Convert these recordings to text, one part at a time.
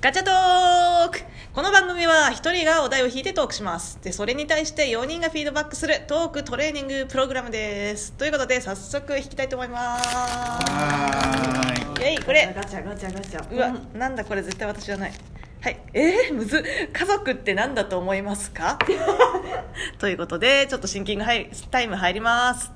ガチャトーク。この番組は1人がお題を引いてトークします。でそれに対して4人がフィードバックするトークトレーニングプログラムです。ということで早速引きたいと思います。はイェイこれ。ガチャガチャガチャ。うわなんだこれ絶対私じゃない。はいえー、むず家族って何だと思いますか？ということでちょっとシンキングタイム入ります。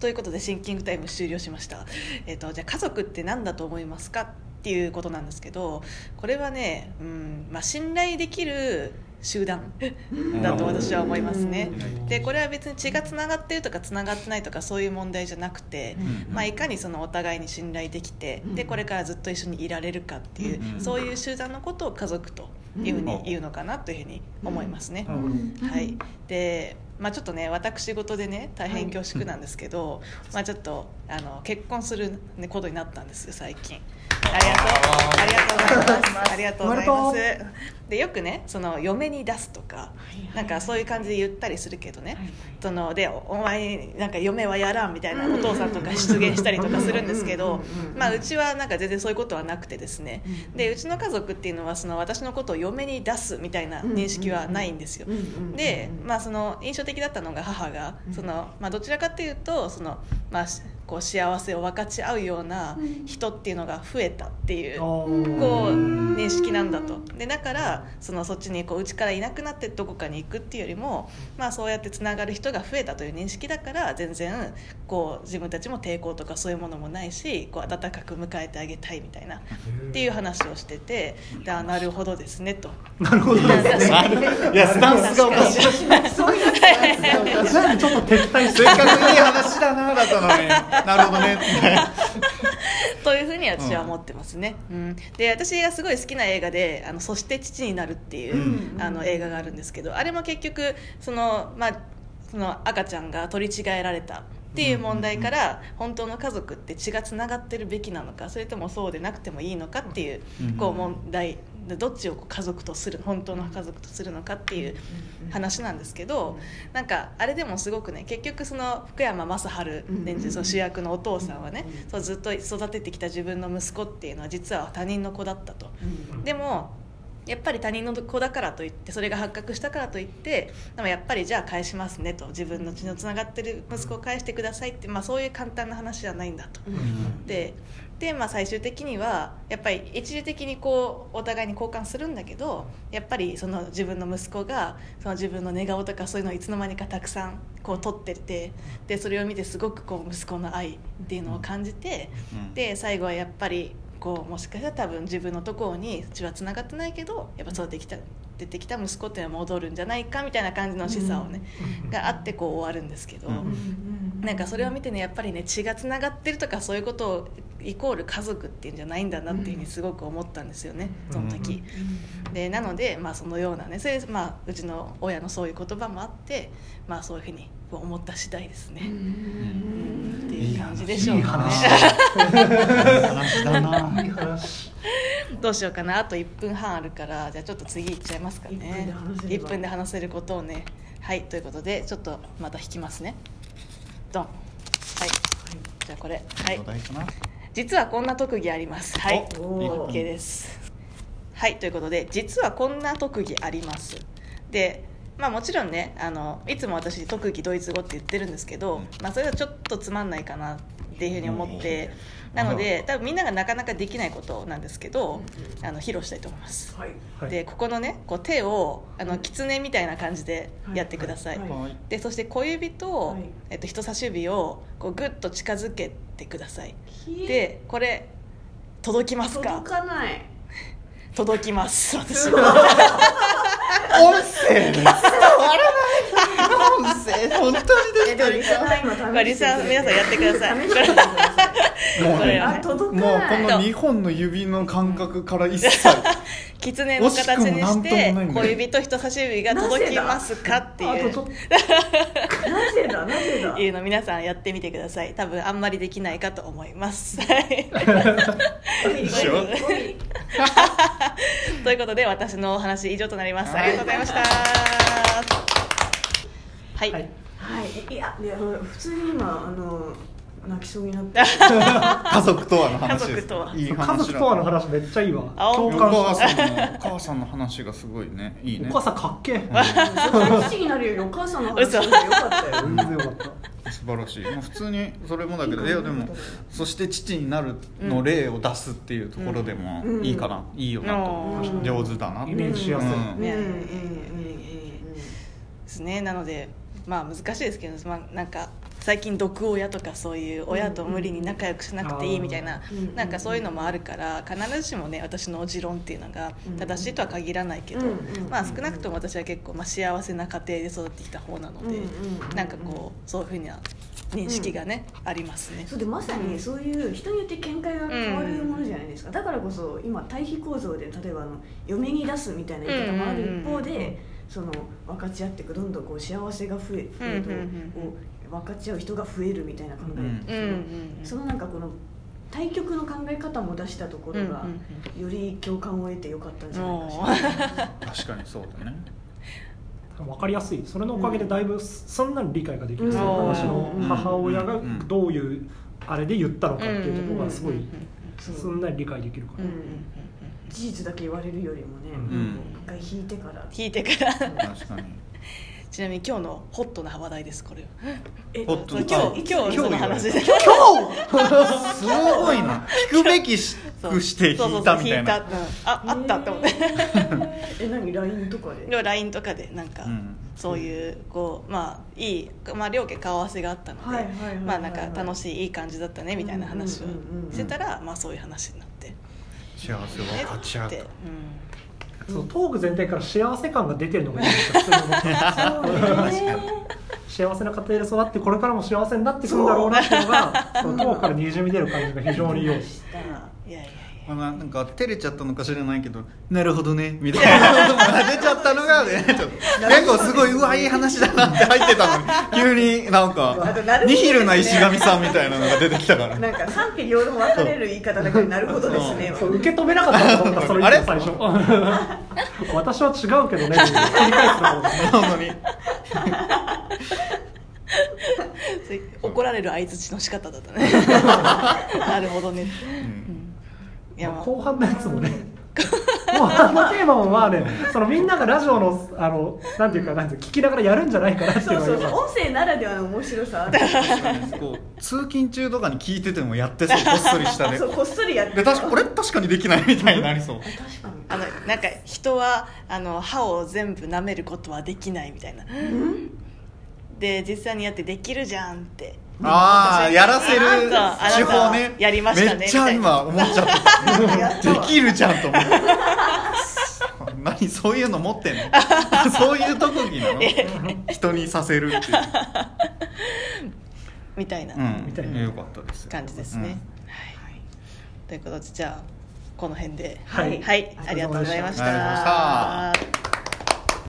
ということでシンキングタイム終了しました、えっとじゃあ家族って何だと思いますか？っていうことなんですけどこれはね、うんまあ、信頼できる集団だと私は思いますね。でこれは別に血がつながってるとかつながってないとかそういう問題じゃなくて、まあ、いかにそのお互いに信頼できてでこれからずっと一緒にいられるかっていううんそういう集団のことを家族というふうに言うのかなというふうに思いますね。はい、で、まあ、ちょっとね私事でね大変恐縮なんですけど、まあ、ちょっとあの結婚する、ね、ことになったんですよ最近ありがとうありがとうございます。ありがとうございます。でよくねその嫁に出すとかなんかそういう感じで言ったりするけどねそのでおお前なんか嫁はやらんみたいなお父さんとか出現したりとかするんですけどまあうちはなんか全然そういうことはなくてですね。でうちの家族っていうのはその私のことを嫁に出すみたいな認識はないんですよ。で、まあ、その印象的だったのが母がその、まあ、どちらかというとその、まあ、しこう幸せを分かち合うような人っていうのが増えたっていうこう認識なんだと。でだからそのそっちにこう家からいなくなってどこかに行くっていうよりも、まあ、そうやってつながる人が増えたという認識だから全然こう自分たちも抵抗とかそういうものもないしこう温かく迎えてあげたいみたいなっていう話をしててなるほどですねと。なるほどですね。いやスタンスがおかしいちょっと敵対せっかくいい話だなだったのになるほどね。というふうに私は思ってますね、うん、で私がすごい好きな映画で「あのそして父になる」っていう、あの映画があるんですけどあれも結局その、まあ、その赤ちゃんが取り違えられたっていう問題から本当の家族って血がつながってるべきなのかそれともそうでなくてもいいのかっていうこう問題でどっちを家族とする本当の家族とするのかっていう話なんですけどなんかあれでもすごくね結局その福山雅治演じ主役のお父さんはねそうずっと育ててきた自分の息子っていうのは実は他人の子だったと。でもやっぱり他人の子だからといってそれが発覚したからといってでもやっぱりじゃあ返しますねと。自分の血のつながってる息子を返してくださいって、まあ、そういう簡単な話じゃないんだと。でで、まあ、最終的にはやっぱり一時的にこうお互いに交換するんだけどやっぱりその自分の息子がその自分の寝顔とかそういうのをいつの間にかたくさんこう撮っててでそれを見てすごくこう息子の愛っていうのを感じて、うん。で最後はやっぱりこうもしかしたら多分自分のところに血はつながってないけどやっぱ育ててきた出てきた息子っていうのは戻るんじゃないかみたいな感じの示唆をね、があってこう終わるんですけど。うんなんかそれを見てねやっぱりね血がつながってるとかそういうことをイコール家族っていうんじゃないんだなっていうふうにすごく思ったんですよねその時。でなので、まあ、そのようなねそれ、まあ、うちの親のそういう言葉もあって、まあ、そういうふうに思った次第ですね。いう感じでしょうかね。話だな。どうしようかな。あと1分半あるからじゃあちょっと次いっちゃいますかね。1分で話せれば。1分で話せることをね。はいということでちょっとまた引きますね。ドン。はい。じゃあこれ。はい。実はこんな特技あります。はい。OK です。はいということで実はこんな特技あります。でまあもちろんねあのいつも私特技ドイツ語って言ってるんですけど、まあ、それはちょっとつまんないかなっていうふうに思ってなので多分みんながなかなかできないことなんですけどあの披露したいと思います。はい。はい。でここのねこう手をあの狐みたいな感じでやってください、でそして小指と、はい。えっと、人差し指をこうグッと近づけてください。でこれ届きますか？届かない。届きます。私は音声で伝わらない音声本当にでもリサさん今試してまあリサ皆さんやってください試してくださいもうこれあ届もうこの2本の指の感覚から一切狐の形にして小指と人差し指が届きます。かっていうなぜだなぜだいうの皆さんやってみてください多分あんまりできないかと思います。はいしょ ということで私のお話以上となります。ありがとうございました。はい、はい。はい。いやいや普通に今あの泣きそうになって。家族とはの話です。家族とは。いい家族とはの話めっちゃいいわ。あ共お感した母さんのお母さんの話がすごいね。いいね。お母さんかっけえ。父になるよりお母さんの話よかったよ。全然よかった素晴らしい、まあ、普通にそれもだけどいやでもそして父になるの例を出すっていうところでもうん。いいかな、いいよなと。上手だなって。イメージしやすい。うん。うんうんうんうんうん。ですね。なのでまあ難しいですけど、まあ、なんか最近毒親とかそういう親と無理に仲良くしなくていいみたいな、うん。なんかそういうのもあるから必ずしもね私の持論っていうのが正しいとは限らないけど、うん。うん。まあ、少なくとも私は結構、まあ、幸せな家庭で育ってきた方なので、うん。うんなんかこうそういうふうな認識がね、ありますね。そうでまさにそういう人によって見解が変わるものじゃないですか、だからこそ今対比構造で例えばあの嫁に出すみたいな言い方もある一方で、うんうんうんその分かち合っていくどんどんこう幸せが増え増えると、うんうんうん。こう分かち合う人が増えるみたいな考え、うん。うんうんそのなんかこの対極の考え方も出したところが、うんより共感を得てよかったんじゃないかしら。確かにそうだね。分かりやすい。それのおかげでだいぶすん。なり理解ができる、うん。その話の母親がうん。どういうあれで言ったのかっていうところがすごいそう。すんなり理解できるから、うん。事実だけ言われるよりもね、うん。一回引いてから。引いてから。確かにちなみに今日のホットな話題ですこれは。えホット今日今日その話。で。すごいな。聞くべきしくして引いたみたいな。ああったって思って。え何？LINE とかで？LINE とかでなんか、うん。そういうこうまあいい、まあ、両家顔合わせがあったのでまあなんか楽しいいい感じだったねみたいな話をうんうんうんうん。してたら、まあそういう話になって。幸せを分かち合うとで、そのトーク全体から幸せ感が出てるのがいいですよ。普通に思ってそうね幸せな家庭で育ってこれからも幸せになっていくんだろうなっていうのがそのトークからにじみ出る感じが非常に良いまあ、なんか照れちゃったのか知らないけどなるほどねみたいな。ことが出ちゃったのがねちょっと結構すごいうわいい話だなって入ってたのに。急になんかね。ニヒルな石神さんみたいなのが出てきたから。なんか賛否両論分かれる言い方だからなるほどですね。そう受け止めなかったと思ったそのあれ？最初。私は違うけどね繰り返すとこに。怒られる相づちの仕方だったね。なるほどね。うん。いやまあ後半のやつもね。後半のテーマもまあねそのみんながラジオのあのなんていうかなんていうか聞きながらやるんじゃないかなっていうそうそうそう。音声ならではの面白さあるこう通勤中とかに聞いててもやってそう。こっそり下で。そうこっそりやって。で確かこれ確かにできないみたいになりそう。確かに。あのなんか人はあの歯を全部舐めることはできないみたいな、で実際にやってできるじゃんってああやらせる手法ね。やりましたねめっちゃ今思っちゃった。できるじゃんと思って。何そういうの持ってんの？そういう特技なの？人にさせるっていう、みたいな。うん、みたいな。よかったです感じですね、はい、ということでじゃあこの辺で。はい。はい、ありがとうございましありがとうございましたた